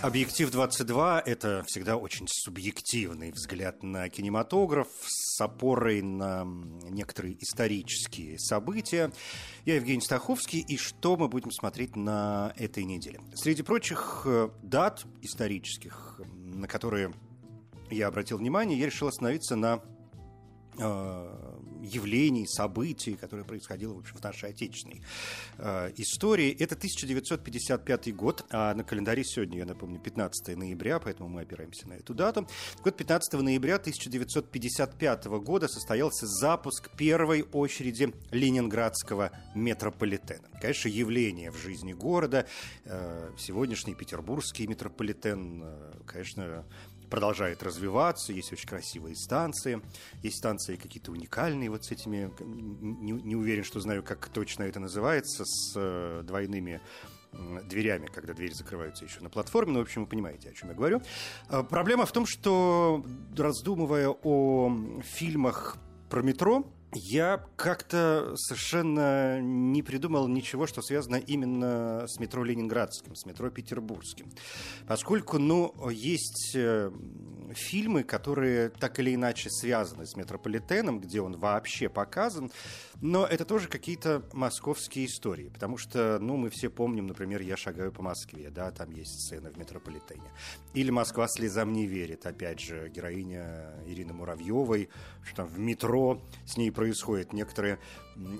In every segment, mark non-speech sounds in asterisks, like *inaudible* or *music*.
Объектив 22 – это всегда очень субъективный взгляд на кинематограф с опорой на некоторые исторические события. Я Евгений Стаховский, и что мы будем смотреть на этой неделе? Среди прочих э, дат исторических, на которые я обратил внимание, я решил остановиться на э, явлений, событий, которые происходило в, общем, в нашей отечественной э, истории. Это 1955 год, а на календаре сегодня, я напомню, 15 ноября, поэтому мы опираемся на эту дату. Год 15 ноября 1955 года состоялся запуск первой очереди Ленинградского метрополитена. Конечно, явление в жизни города. Э, сегодняшний петербургский метрополитен, э, конечно, продолжает развиваться, есть очень красивые станции, есть станции какие-то уникальные вот с этими, не, не уверен, что знаю, как точно это называется, с э, двойными дверями, когда двери закрываются еще на платформе, но, в общем, вы понимаете, о чем я говорю. Э, проблема в том, что, раздумывая о фильмах про метро, я как-то совершенно не придумал ничего, что связано именно с метро Ленинградским, с метро Петербургским. Поскольку, ну, есть э, фильмы, которые так или иначе связаны с метрополитеном, где он вообще показан, но это тоже какие-то московские истории, потому что, ну, мы все помним, например, «Я шагаю по Москве», да, там есть сцена в метрополитене. Или «Москва слезам не верит», опять же, героиня Ирины Муравьевой, что там в метро с ней происходят некоторые,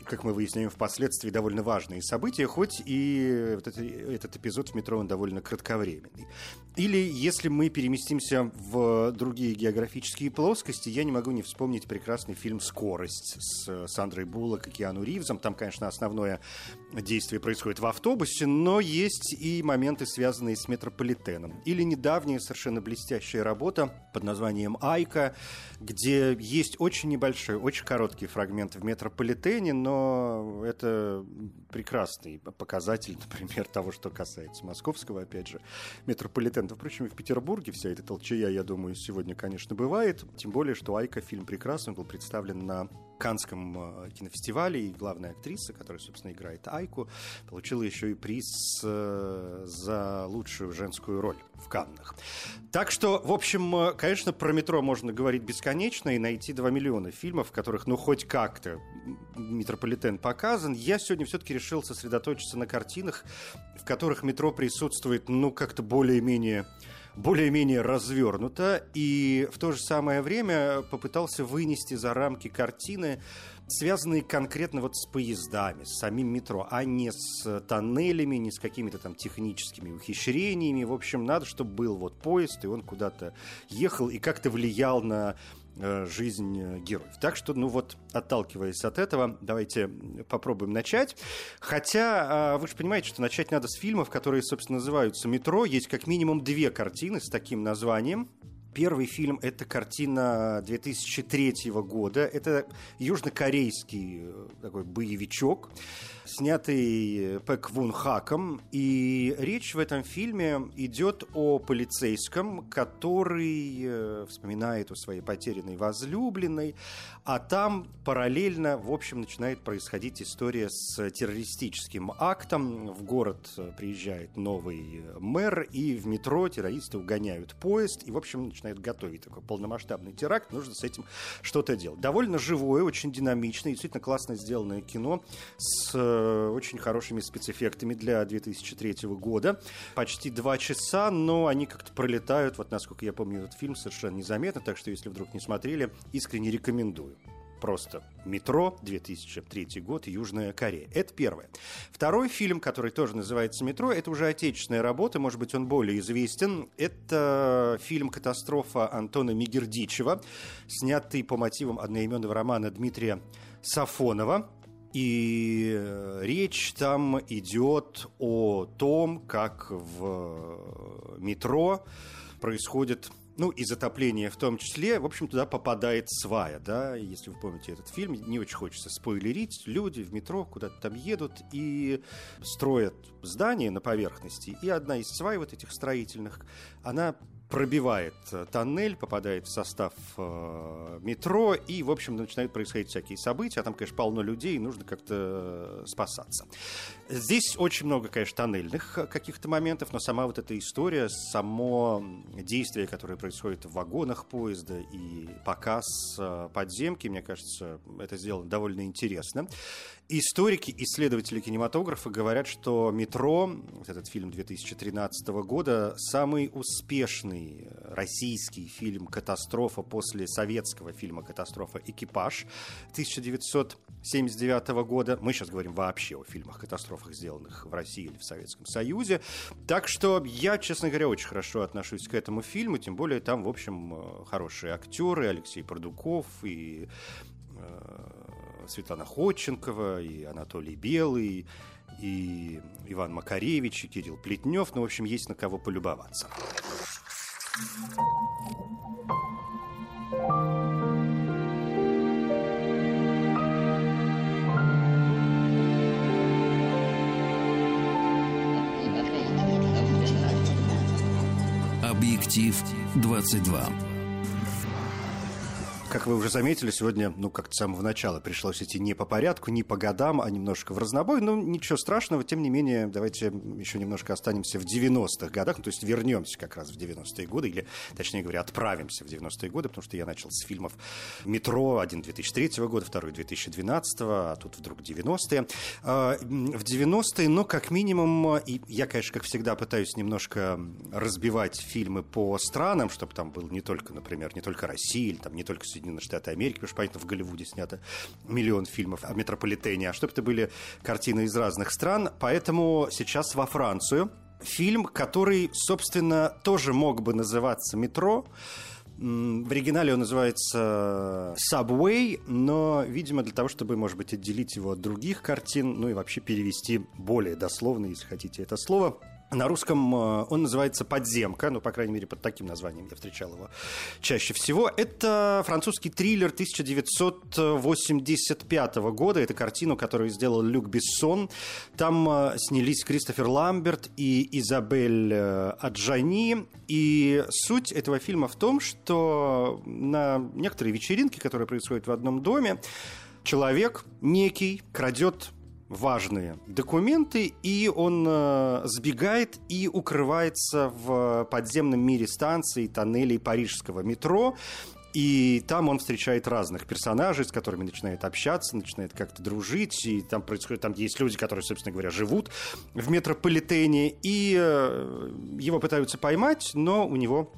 как мы выясняем впоследствии, довольно важные события, хоть и вот это, этот эпизод в метро, он довольно кратковременный. Или если мы переместимся в другие географические плоскости, я не могу не вспомнить прекрасный фильм «Скорость» с Сандрой Буллок и Киану Ривзом. Там, конечно, основное действие происходит в автобусе, но есть и моменты, связанные с метрополитеном. Или недавняя совершенно блестящая работа под названием «Айка», где есть очень небольшой, очень короткий фрагмент в метрополитене, но это прекрасный показатель, *laughs* например, того, что касается московского, опять же, метрополитена. Впрочем, и в Петербурге вся эта толчая, я думаю, сегодня, конечно, бывает. Тем более, что Айка фильм прекрасный, был представлен на Канском э, кинофестивале, и главная актриса, которая, собственно, играет Айку, получила еще и приз э, за лучшую женскую роль в Каннах. Так что, в общем, э, конечно, про метро можно говорить бесконечно и найти 2 миллиона фильмов, в которых, ну, хоть как-то метрополитен показан. Я сегодня все-таки решил сосредоточиться на картинах, в которых метро присутствует, ну, как-то более-менее более-менее развернуто, и в то же самое время попытался вынести за рамки картины, связанные конкретно вот с поездами, с самим метро, а не с тоннелями, не с какими-то там техническими ухищрениями. В общем, надо, чтобы был вот поезд, и он куда-то ехал и как-то влиял на жизнь э, героев. Так что, ну вот, отталкиваясь от этого, давайте попробуем начать. Хотя, э, вы же понимаете, что начать надо с фильмов, которые, собственно, называются «Метро». Есть как минимум две картины с таким названием. Первый фильм – это картина 2003 года. Это южнокорейский такой боевичок снятый Пэк Вун Хаком. И речь в этом фильме идет о полицейском, который э, вспоминает о своей потерянной возлюбленной, а там параллельно, в общем, начинает происходить история с террористическим актом. В город приезжает новый мэр, и в метро террористы угоняют поезд, и, в общем, начинает готовить такой полномасштабный теракт, нужно с этим что-то делать. Довольно живое, очень динамичное, действительно классно сделанное кино с э, очень хорошими спецэффектами для 2003 года. Почти два часа, но они как-то пролетают, вот насколько я помню этот фильм, совершенно незаметно, так что если вдруг не смотрели, искренне рекомендую. Просто «Метро», 2003 год, Южная Корея. Это первое. Второй фильм, который тоже называется «Метро», это уже отечественная работа, может быть, он более известен. Это фильм «Катастрофа» Антона Мигердичева, снятый по мотивам одноименного романа Дмитрия Сафонова. И э, речь там идет о том, как в метро происходит ну, и затопление в том числе, в общем, туда попадает свая, да, если вы помните этот фильм, не очень хочется спойлерить, люди в метро куда-то там едут и строят здание на поверхности, и одна из свай вот этих строительных, она пробивает э, тоннель, попадает в состав э, метро, и, в общем, начинают происходить всякие события, а там, конечно, полно людей, и нужно как-то спасаться. Здесь очень много, конечно, тоннельных каких-то моментов, но сама вот эта история, само действие, которое происходит в вагонах поезда и показ э, подземки, мне кажется, это сделано довольно интересно. Историки, исследователи кинематографа говорят, что «Метро», вот этот фильм 2013 года, самый успешный российский фильм «Катастрофа» после советского фильма «Катастрофа. Экипаж» 1979 года. Мы сейчас говорим вообще о фильмах-катастрофах, сделанных в России или в Советском Союзе. Так что я, честно говоря, очень хорошо отношусь к этому фильму, тем более там, в общем, хорошие актеры, Алексей Продуков и э, Светлана Ходченкова, и Анатолий Белый, и Иван Макаревич, и Кирилл Плетнев. Ну, в общем, есть на кого полюбоваться. Объектив 22. Как вы уже заметили, сегодня, ну, как-то с самого начала пришлось идти не по порядку, не по годам, а немножко в разнобой. Ну, ничего страшного, тем не менее, давайте еще немножко останемся в 90-х годах, ну, то есть вернемся как раз в 90-е годы, или, точнее говоря, отправимся в 90-е годы, потому что я начал с фильмов «Метро», один 2003 года, второй 2012, а тут вдруг 90-е. А, в 90-е, ну, как минимум, и я, конечно, как всегда, пытаюсь немножко разбивать фильмы по странам, чтобы там был не только, например, не только Россия, или там не только Соединенные Штаты Америки, потому что, понятно, в Голливуде снято миллион фильмов о метрополитене, а чтобы это были картины из разных стран. Поэтому сейчас во Францию фильм, который, собственно, тоже мог бы называться «Метро», в оригинале он называется Subway, но, видимо, для того, чтобы, может быть, отделить его от других картин, ну и вообще перевести более дословно, если хотите это слово, на русском э, он называется «Подземка», ну, по крайней мере, под таким названием я встречал его чаще всего. Это французский триллер 1985 года. Это картину, которую сделал Люк Бессон. Там э, снялись Кристофер Ламберт и Изабель э, Аджани. И суть этого фильма в том, что на некоторые вечеринки, которые происходят в одном доме, человек некий крадет важные документы, и он э, сбегает и укрывается в подземном мире станций, тоннелей парижского метро. И там он встречает разных персонажей, с которыми начинает общаться, начинает как-то дружить. И там происходит, там есть люди, которые, собственно говоря, живут в метрополитене. И э, его пытаются поймать, но у него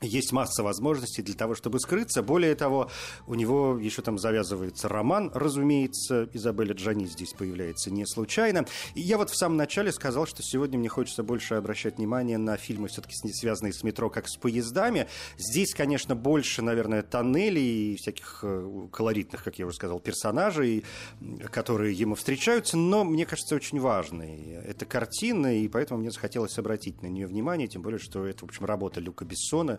есть масса возможностей для того, чтобы скрыться. Более того, у него еще там завязывается роман, разумеется. Изабелла Джани здесь появляется не случайно. И я вот в самом начале сказал, что сегодня мне хочется больше обращать внимание на фильмы, все-таки связанные с метро, как с поездами. Здесь, конечно, больше, наверное, тоннелей и всяких э, колоритных, как я уже сказал, персонажей, которые ему встречаются. Но мне кажется, очень важной эта картина, и поэтому мне захотелось обратить на нее внимание, тем более, что это, в общем, работа Люка Бессона,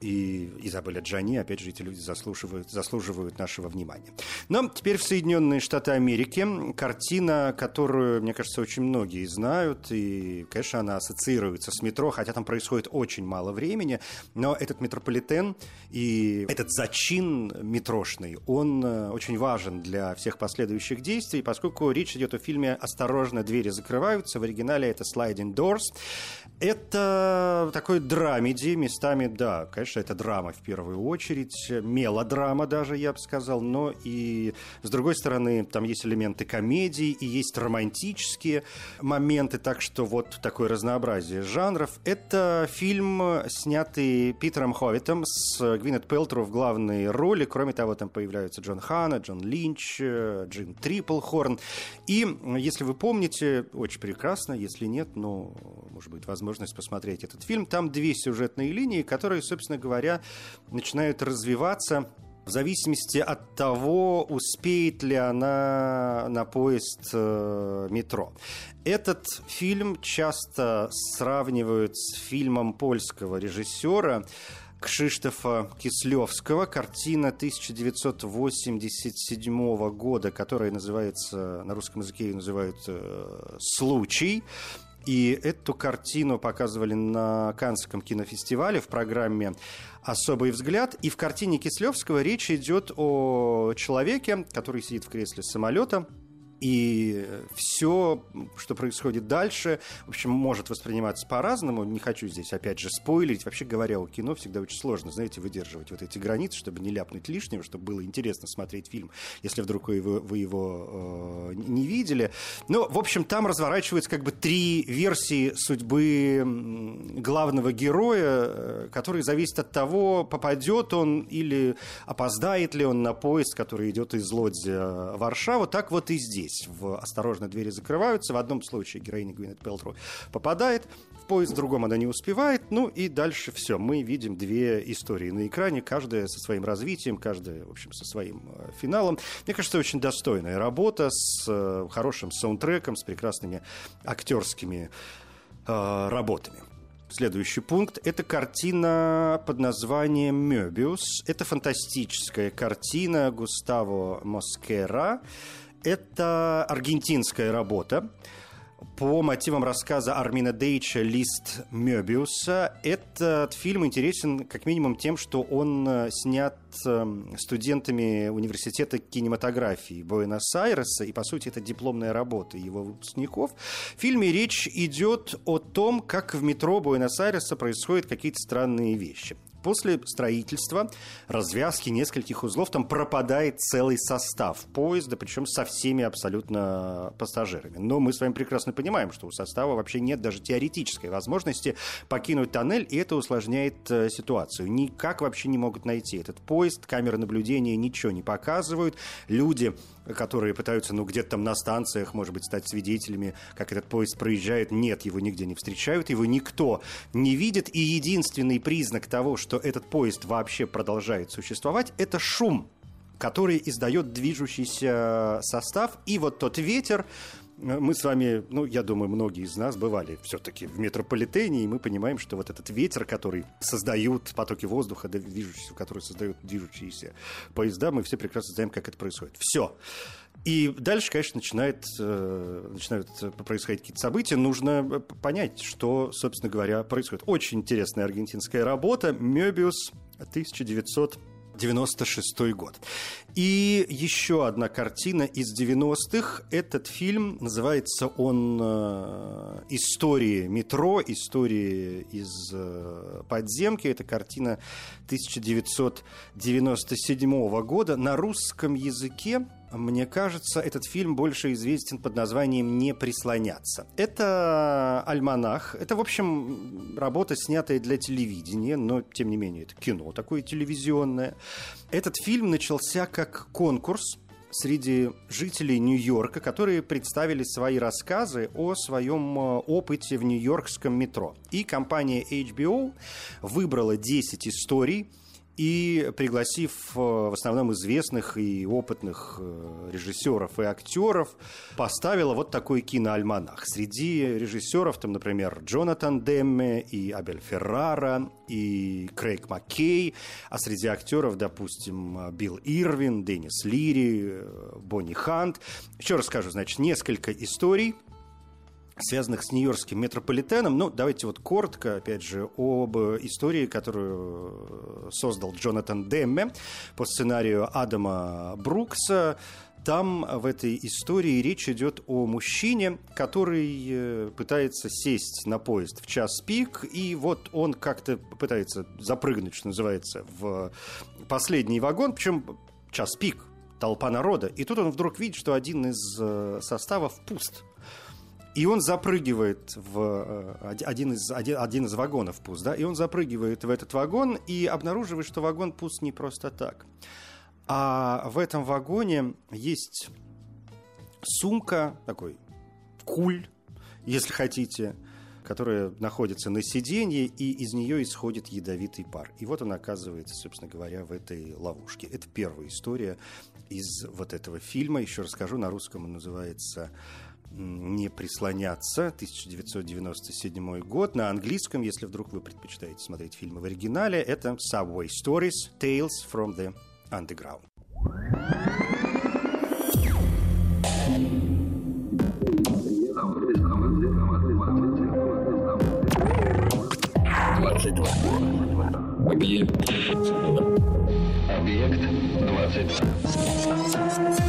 и Изабелля Джани, опять же, эти люди заслуживают, заслуживают нашего внимания. Но теперь в Соединенные Штаты Америки картина, которую, мне кажется, очень многие знают, и, конечно, она ассоциируется с метро, хотя там происходит очень мало времени, но этот метрополитен и этот зачин метрошный, он э, очень важен для всех последующих действий, поскольку речь идет о фильме «Осторожно, двери закрываются», в оригинале это «Sliding Doors». Это такой драмеди, местами, да, конечно, Конечно, это драма в первую очередь, мелодрама даже, я бы сказал, но и, с другой стороны, там есть элементы комедии и есть романтические моменты, так что вот такое разнообразие жанров. Это фильм, снятый Питером Ховитом с Гвинет Пелтру в главной роли. Кроме того, там появляются Джон Ханна, Джон Линч, Джим Триплхорн. И, если вы помните, очень прекрасно, если нет, ну, может быть, возможность посмотреть этот фильм. Там две сюжетные линии, которые, собственно говоря, начинают развиваться в зависимости от того, успеет ли она на поезд э, метро. Этот фильм часто сравнивают с фильмом польского режиссера Кшиштофа Кислевского. Картина 1987 года, которая называется, на русском языке ее называют э, «Случай». И эту картину показывали на Каннском кинофестивале в программе «Особый взгляд». И в картине Кислевского речь идет о человеке, который сидит в кресле самолета, и все, что происходит дальше, в общем, может восприниматься по-разному. Не хочу здесь, опять же, спойлерить. Вообще говоря, у кино всегда очень сложно, знаете, выдерживать вот эти границы, чтобы не ляпнуть лишнего, чтобы было интересно смотреть фильм, если вдруг вы его, вы его э, не видели. Но, в общем, там разворачиваются как бы три версии судьбы главного героя, э, которые зависят от того, попадет он или опоздает ли он на поезд, который идет из Лодзи в Варшаву. Так вот и здесь здесь в «Осторожно, двери закрываются». В одном случае героиня Гвинет Пелтру попадает в поезд, в другом она не успевает. Ну и дальше все. Мы видим две истории на экране, каждая со своим развитием, каждая, в общем, со своим э, финалом. Мне кажется, очень достойная работа с э, хорошим саундтреком, с прекрасными актерскими э, работами. Следующий пункт – это картина под названием «Мёбиус». Это фантастическая картина Густаво Москера. Это аргентинская работа по мотивам рассказа Армина Дейча «Лист Мёбиуса». Этот фильм интересен как минимум тем, что он э, снят эм, студентами университета кинематографии Буэнос-Айреса, и, по сути, это дипломная работа его выпускников. В фильме речь идет о том, как в метро Буэнос-Айреса происходят какие-то странные вещи. После строительства, развязки нескольких узлов, там пропадает целый состав поезда, причем со всеми абсолютно пассажирами. Но мы с вами прекрасно понимаем, что у состава вообще нет даже теоретической возможности покинуть тоннель, и это усложняет э, ситуацию. Никак вообще не могут найти этот поезд, камеры наблюдения ничего не показывают, люди которые пытаются, ну, где-то там на станциях, может быть, стать свидетелями, как этот поезд проезжает. Нет, его нигде не встречают, его никто не видит. И единственный признак того, что этот поезд вообще продолжает существовать, это шум который издает движущийся состав, и вот тот ветер, мы с вами, ну, я думаю, многие из нас бывали все-таки в метрополитене, и мы понимаем, что вот этот ветер, который создают потоки воздуха, движущиеся, который создают движущиеся поезда, мы все прекрасно знаем, как это происходит. Все. И дальше, конечно, начинает, э, начинают происходить какие-то события. Нужно понять, что, собственно говоря, происходит. Очень интересная аргентинская работа. «Мёбиус» 1900 96 год. И еще одна картина из 90-х. Этот фильм, называется он э, «Истории метро», «Истории из э, подземки». Это картина 1997 года. На русском языке мне кажется, этот фильм больше известен под названием «Не прислоняться». Это альманах. Это, в общем, работа, снятая для телевидения, но, тем не менее, это кино такое телевизионное. Этот фильм начался как конкурс среди жителей Нью-Йорка, которые представили свои рассказы о своем э, опыте в нью-йоркском метро. И компания HBO выбрала 10 историй, и пригласив э, в основном известных и опытных э, режиссеров и актеров, поставила вот такой киноальманах. Среди режиссеров там, например, Джонатан Демме и Абель Феррара, и Крейг Маккей, а среди актеров, допустим, Билл Ирвин, Деннис Лири, э, Бонни Хант. Еще раз скажу, значит, несколько историй – связанных с Нью-Йоркским метрополитеном. Ну, давайте вот коротко, опять же, об истории, которую создал Джонатан Демме по сценарию Адама Брукса. Там в этой истории речь идет о мужчине, который э, пытается сесть на поезд в час пик, и вот он как-то пытается запрыгнуть, что называется, в последний вагон, причем час пик, толпа народа, и тут он вдруг видит, что один из э, составов пуст. И он запрыгивает в э, один из, один, один из вагонов пуст, да, и он запрыгивает в этот вагон и обнаруживает, что вагон пуст не просто так. А в этом вагоне есть сумка, такой куль, если хотите, которая находится на сиденье, и из нее исходит ядовитый пар. И вот он оказывается, собственно говоря, в этой ловушке. Это первая история из вот этого фильма. Еще расскажу, на русском он называется не прислоняться. 1997 год. На английском, если вдруг вы предпочитаете смотреть фильмы в оригинале, это Subway Stories – Tales from the Underground. Объект 22. Объект 22.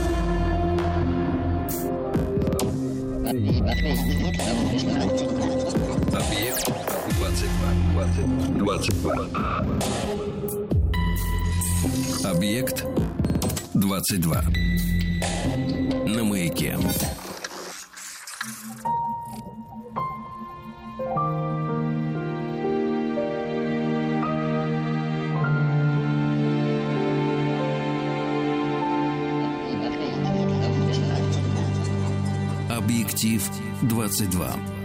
Объект двадцать два. Двадцать два. Объект 22. На маяке. 22.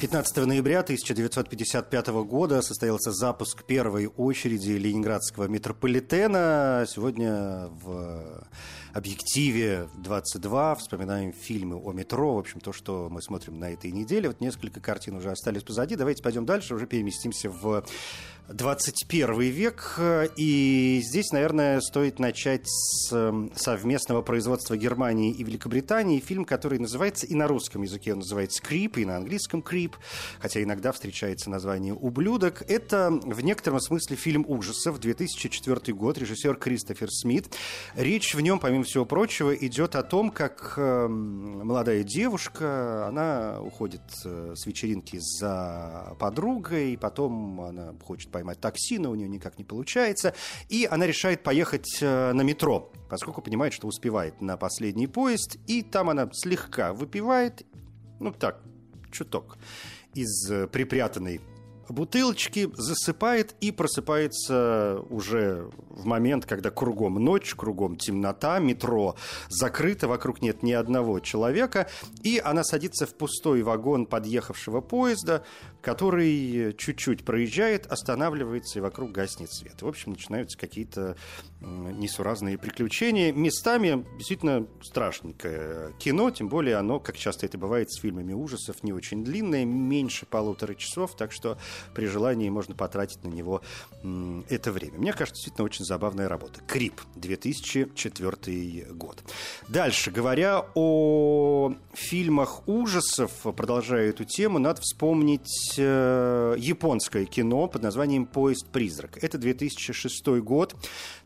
15 ноября 1955 года состоялся запуск первой очереди ленинградского метрополитена. Сегодня в объективе 22 вспоминаем фильмы о метро. В общем, то, что мы смотрим на этой неделе. Вот несколько картин уже остались позади. Давайте пойдем дальше, уже переместимся в 21 век. И здесь, наверное, стоит начать с эм, совместного производства Германии и Великобритании. Фильм, который называется, и на русском языке он называется «Крип», и на английском «Крип», хотя иногда встречается название «Ублюдок». Это в некотором смысле фильм ужасов, 2004 год, режиссер Кристофер Смит. Речь в нем, помимо всего прочего, идет о том, как эм, молодая девушка, она уходит э, с вечеринки за подругой, потом она хочет поймать такси, но у нее никак не получается. И она решает поехать э, на метро, поскольку понимает, что успевает на последний поезд. И там она слегка выпивает, ну так, чуток, из э, припрятанной бутылочки, засыпает и просыпается уже в момент, когда кругом ночь, кругом темнота, метро закрыто, вокруг нет ни одного человека, и она садится в пустой вагон подъехавшего поезда, который чуть-чуть проезжает, останавливается, и вокруг гаснет свет. В общем, начинаются какие-то несуразные приключения. Местами действительно страшненькое кино, тем более оно, как часто это бывает с фильмами ужасов, не очень длинное, меньше полутора часов, так что при желании можно потратить на него это время. Мне кажется, действительно очень забавная работа. Крип, 2004 год. Дальше, говоря о фильмах ужасов, продолжая эту тему, надо вспомнить э, японское кино под названием «Поезд призрак». Это 2006 год.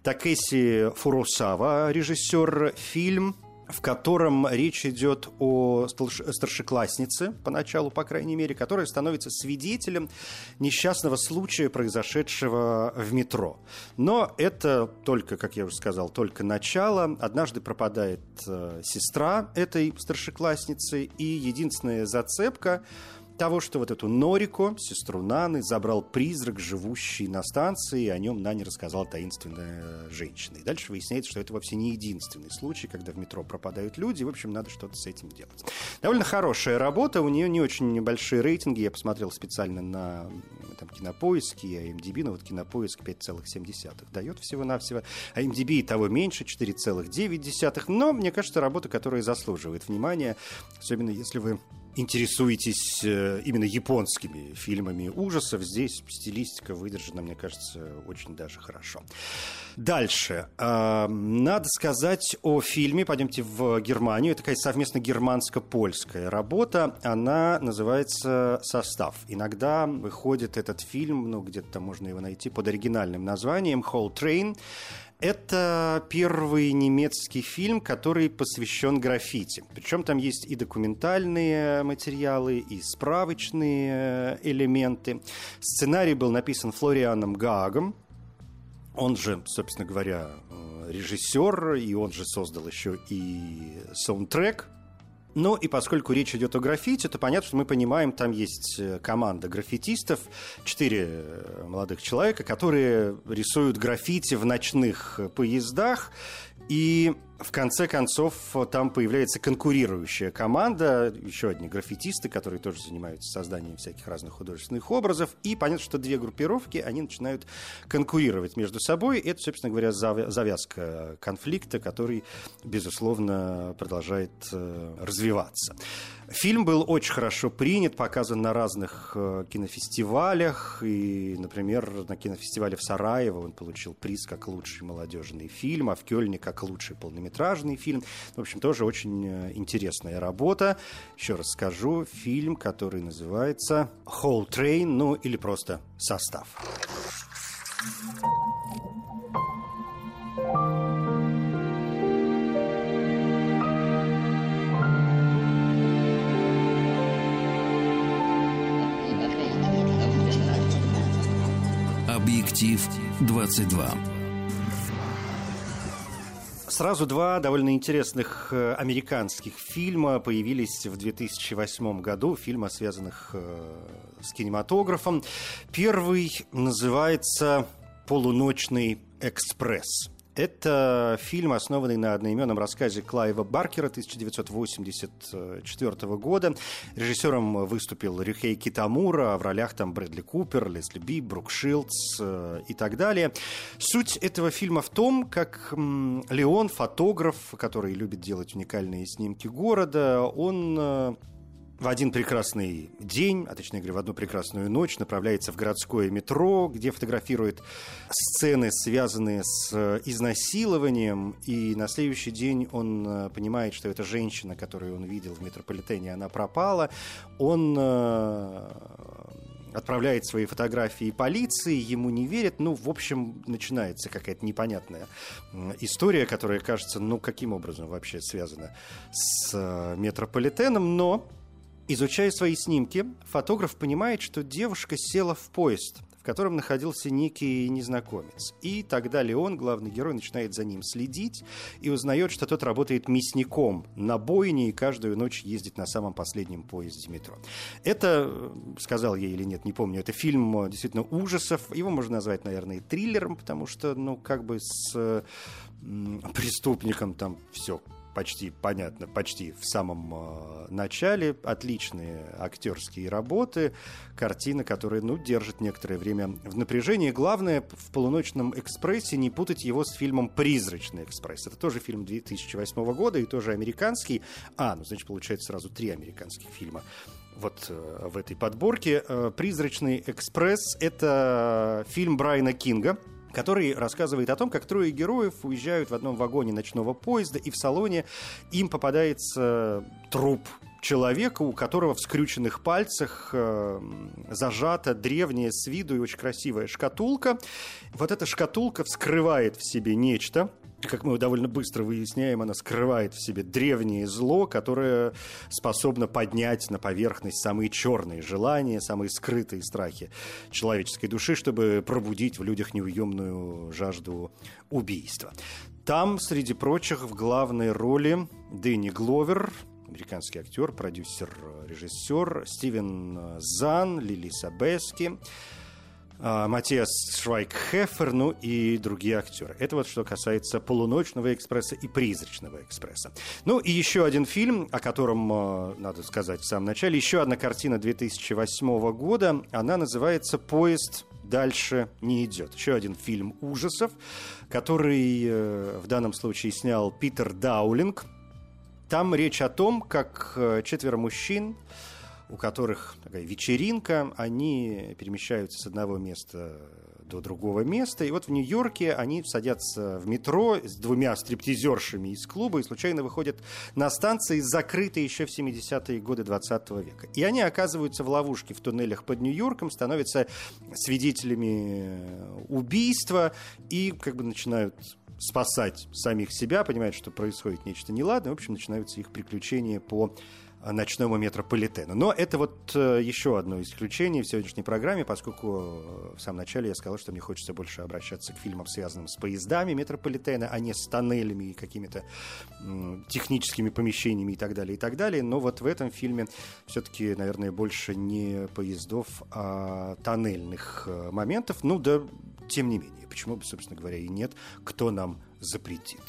Такеси Фуросава, режиссер, фильм в котором речь идет о старшекласснице, поначалу, по крайней мере, которая становится свидетелем несчастного случая, произошедшего в метро. Но это только, как я уже сказал, только начало. Однажды пропадает э, сестра этой старшеклассницы, и единственная зацепка того, что вот эту Норико, сестру Наны, забрал призрак, живущий на станции, и о нем Нане рассказала таинственная женщина. И дальше выясняется, что это вовсе не единственный случай, когда в метро пропадают люди. В общем, надо что-то с этим делать. Довольно хорошая работа, у нее не очень небольшие рейтинги. Я посмотрел специально на там, кинопоиски, а MDB, но вот кинопоиск 5,7 дает всего-навсего. А MDB и того меньше, 4,9. Но мне кажется, работа, которая заслуживает внимания, особенно если вы интересуетесь э, именно японскими фильмами ужасов, здесь стилистика выдержана, мне кажется, очень даже хорошо. Дальше. А, надо сказать о фильме. Пойдемте в Германию. Это такая совместно германско-польская работа. Она называется «Состав». Иногда выходит этот фильм, ну, где-то можно его найти, под оригинальным названием «Whole Train». Это первый немецкий фильм, который посвящен граффити. Причем там есть и документальные материалы, и справочные элементы. Сценарий был написан Флорианом Гаагом. Он же, собственно говоря, режиссер, и он же создал еще и саундтрек ну и поскольку речь идет о граффити, то понятно, что мы понимаем, там есть э, команда граффитистов, четыре э, молодых человека, которые рисуют граффити в ночных поездах. И в конце концов там появляется конкурирующая команда, еще одни граффитисты, которые тоже занимаются созданием всяких разных художественных образов. И понятно, что две группировки, они начинают конкурировать между собой. Это, собственно говоря, завязка конфликта, который, безусловно, продолжает э, развиваться. Фильм был очень хорошо принят, показан на разных э, кинофестивалях. И, например, на кинофестивале в Сараево он получил приз как лучший молодежный фильм, а в Кёльне как лучший полнометражный фильм. В общем, тоже очень э, интересная работа. Еще раз скажу, фильм, который называется «Whole Train», ну или просто «Состав». Объектив 22. Сразу два довольно интересных э, американских фильма появились в 2008 году, фильма, связанных э, с кинематографом. Первый называется «Полуночный экспресс». Это фильм, основанный на одноименном рассказе Клайва Баркера 1984 года. Режиссером выступил Рюхей Китамура, в ролях там Брэдли Купер, Лесли Би, Брук Шилдс э, и так далее. Суть этого фильма в том, как Леон, фотограф, который любит делать уникальные снимки города, он э, в один прекрасный день, а точнее говоря, в одну прекрасную ночь направляется в городское метро, где фотографирует сцены, связанные с э, изнасилованием, и на следующий день он э, понимает, что эта женщина, которую он видел в метрополитене, она пропала. Он э, отправляет свои фотографии полиции, ему не верят. Ну, в общем, начинается какая-то непонятная история, которая кажется, ну, каким образом вообще связана с метрополитеном, но Изучая свои снимки, фотограф понимает, что девушка села в поезд, в котором находился некий незнакомец. И тогда Леон, главный герой, начинает за ним следить и узнает, что тот работает мясником на бойне и каждую ночь ездит на самом последнем поезде метро. Это, сказал я или нет, не помню, это фильм действительно ужасов. Его можно назвать, наверное, триллером, потому что, ну, как бы с преступником там все почти понятно, почти в самом э, начале. Отличные актерские работы, картина, которая, ну, держит некоторое время в напряжении. Главное в «Полуночном экспрессе» не путать его с фильмом «Призрачный экспресс». Это тоже фильм 2008 года и тоже американский. А, ну, значит, получается сразу три американских фильма вот э, в этой подборке. Э, «Призрачный экспресс» — это фильм Брайана Кинга — который рассказывает о том, как трое героев уезжают в одном вагоне ночного поезда, и в салоне им попадается труп человека, у которого в скрюченных пальцах э, зажата древняя с виду и очень красивая шкатулка. Вот эта шкатулка вскрывает в себе нечто, как мы довольно быстро выясняем, она скрывает в себе древнее зло, которое способно поднять на поверхность самые черные желания, самые скрытые страхи человеческой души, чтобы пробудить в людях неуемную жажду убийства. Там, среди прочих, в главной роли Дэнни Гловер, американский актер, продюсер, режиссер, Стивен Зан, Лили Сабески, Матиас Швайкхефер, ну и другие актеры. Это вот что касается «Полуночного экспресса» и «Призрачного экспресса». Ну и еще один фильм, о котором а, надо сказать в самом начале, еще одна картина 2008 года, она называется «Поезд дальше не идет». Еще один фильм ужасов, который э, в данном случае снял Питер Даулинг – Там речь о том, как э, четверо мужчин, у которых такая вечеринка, они перемещаются с одного места до другого места. И вот в Нью-Йорке они садятся в метро с двумя стриптизершами из клуба и случайно выходят на станции, закрытые еще в 70-е годы 20 века. И они оказываются в ловушке в туннелях под Нью-Йорком, становятся свидетелями убийства и как бы начинают спасать самих себя, понимают, что происходит нечто неладное. В общем, начинаются их приключения по ночному метрополитену. Но это вот э, еще одно исключение в сегодняшней программе, поскольку э, в самом начале я сказал, что мне хочется больше обращаться к фильмам, связанным с поездами метрополитена, а не с тоннелями и какими-то техническими помещениями и так далее, и так далее. Но вот в этом фильме все-таки, наверное, больше не поездов, а тоннельных э, моментов. Ну да, тем не менее, почему бы, собственно говоря, и нет, кто нам запретит.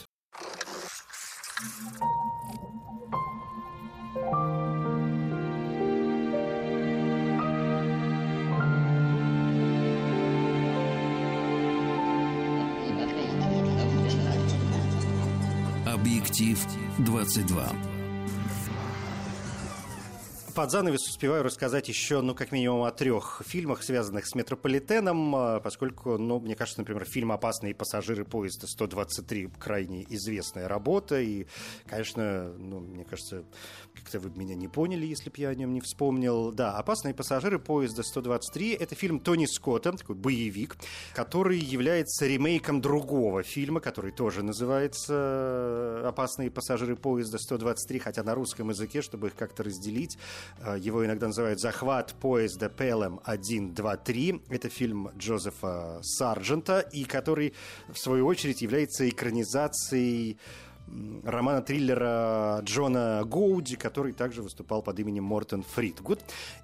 Объектив 22 под занавес успеваю рассказать еще, ну, как минимум о трех фильмах, связанных с метрополитеном, а, поскольку, ну, мне кажется, например, фильм «Опасные пассажиры поезда 123» крайне известная работа, и, конечно, ну, мне кажется, как-то вы меня не поняли, если бы я о нем не вспомнил. Да, «Опасные пассажиры поезда 123» — это фильм Тони Скотта, такой боевик, который является ремейком другого фильма, который тоже называется «Опасные пассажиры поезда 123», хотя на русском языке, чтобы их как-то разделить, его иногда называют «Захват поезда Пелем 123». Это фильм Джозефа Сарджента, и который, в свою очередь, является экранизацией романа-триллера Джона Гоуди, который также выступал под именем Мортон Фридгуд.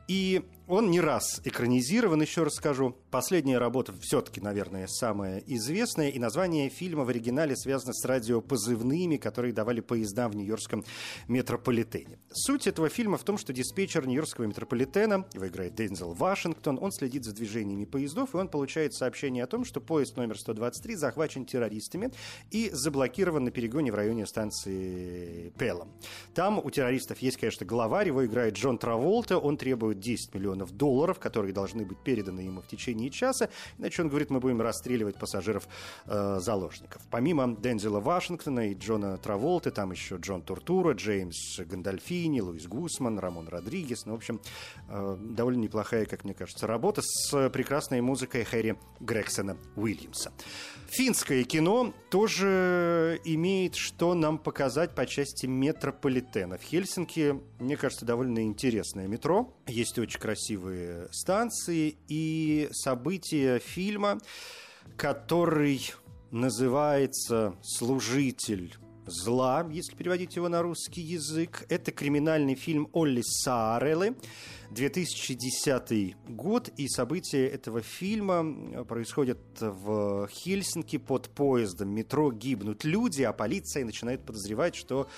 И он не раз экранизирован, еще раз скажу. Последняя работа все-таки, наверное, самая известная. И название фильма в оригинале связано с радиопозывными, которые давали поезда в нью-йоркском метрополитене. Суть этого фильма в том, что диспетчер нью-йоркского метрополитена, его играет Дензел Вашингтон, он следит за движениями поездов, и он получает сообщение о том, что поезд номер 123 захвачен террористами и заблокирован на перегоне в районе станции Пелом. Там у террористов есть, конечно, главарь, его играет Джон Траволта, он требует 10 миллионов долларов, которые должны быть переданы ему в течение часа, иначе он говорит, мы будем расстреливать пассажиров-заложников. Э, Помимо Дензела Вашингтона и Джона Траволты, там еще Джон Туртура, Джеймс Гандальфини, Луис Гусман, Рамон Родригес. Ну, в общем, э, довольно неплохая, как мне кажется, работа с прекрасной музыкой Хэри Грексона Уильямса. Финское кино тоже имеет что нам показать по части метрополитена. В Хельсинки, мне кажется, довольно интересное метро. Есть очень красивые станции и события фильма, который называется «Служитель зла», если переводить его на русский язык. Это криминальный фильм Олли Саарелы. 2010 год, и события этого фильма происходят в Хельсинки под поездом метро гибнут люди, а полиция начинает подозревать, что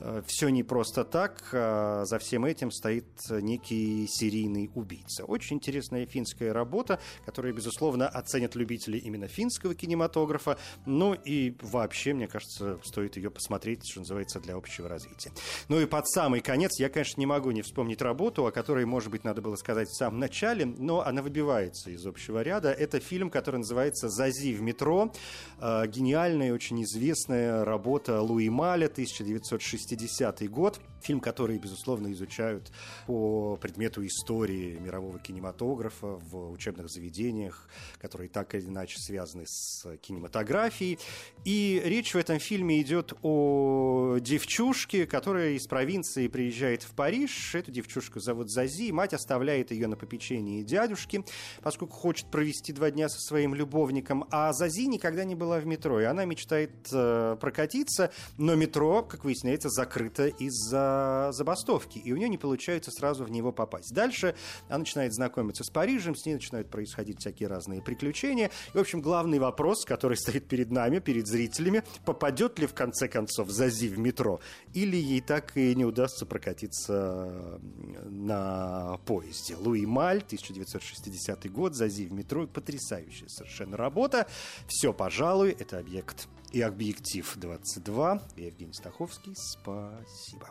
Э, все не просто так. А за всем этим стоит некий серийный убийца. Очень интересная финская работа, которую, безусловно, оценят любители именно финского кинематографа. Ну и вообще, мне кажется, стоит ее посмотреть, что называется, для общего развития. Ну и под самый конец я, конечно, не могу не вспомнить работу, о которой, может быть, надо было сказать в самом начале, но она выбивается из общего ряда. Это фильм, который называется «Зази в метро». Э, гениальная, очень известная работа Луи Маля 1960 1960 год. Фильм, который, безусловно, изучают по предмету истории мирового кинематографа в учебных заведениях, которые так или иначе связаны с кинематографией. И речь в этом фильме идет о девчушке, которая из провинции приезжает в Париж. Эту девчушку зовут Зази. Мать оставляет ее на попечении дядюшки, поскольку хочет провести два дня со своим любовником. А Зази никогда не была в метро, и она мечтает э, прокатиться, но метро, как выясняется, закрыто из-за забастовки, и у нее не получается сразу в него попасть. Дальше она начинает знакомиться с Парижем, с ней начинают происходить всякие разные приключения. И, в общем, главный вопрос, который *laughs* стоит перед нами, перед зрителями, попадет ли в конце концов Зази в метро, или ей так и не удастся прокатиться на поезде. Луи Маль, 1960 год, Зази в метро, потрясающая совершенно работа. Все, пожалуй, это объект и «Объектив-22». Я Евгений Стаховский. Спасибо.